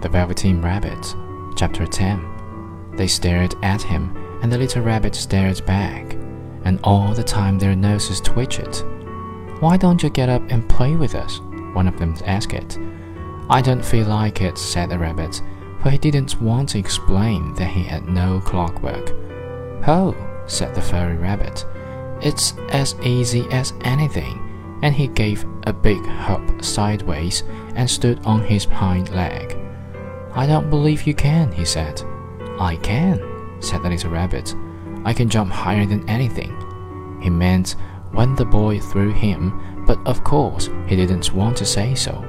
The Velveteen Rabbit, Chapter 10. They stared at him, and the little rabbit stared back, and all the time their noses twitched. Why don't you get up and play with us? One of them asked. It. I don't feel like it, said the rabbit, for he didn't want to explain that he had no clockwork. Oh, said the furry rabbit, it's as easy as anything and he gave a big hop sideways and stood on his hind leg. I don't believe you can, he said. I can, said the little rabbit. I can jump higher than anything. He meant when the boy threw him, but of course he didn't want to say so.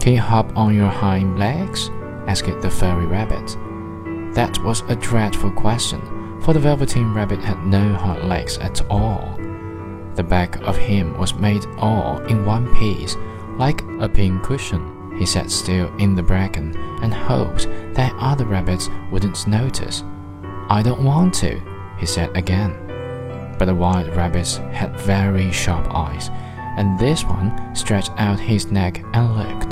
Can you hop on your hind legs? asked the furry rabbit. That was a dreadful question, for the Velveteen Rabbit had no hind legs at all. The back of him was made all in one piece, like a pin cushion. He sat still in the bracken and hoped that other rabbits wouldn't notice. I don't want to, he said again. But the white rabbits had very sharp eyes, and this one stretched out his neck and looked.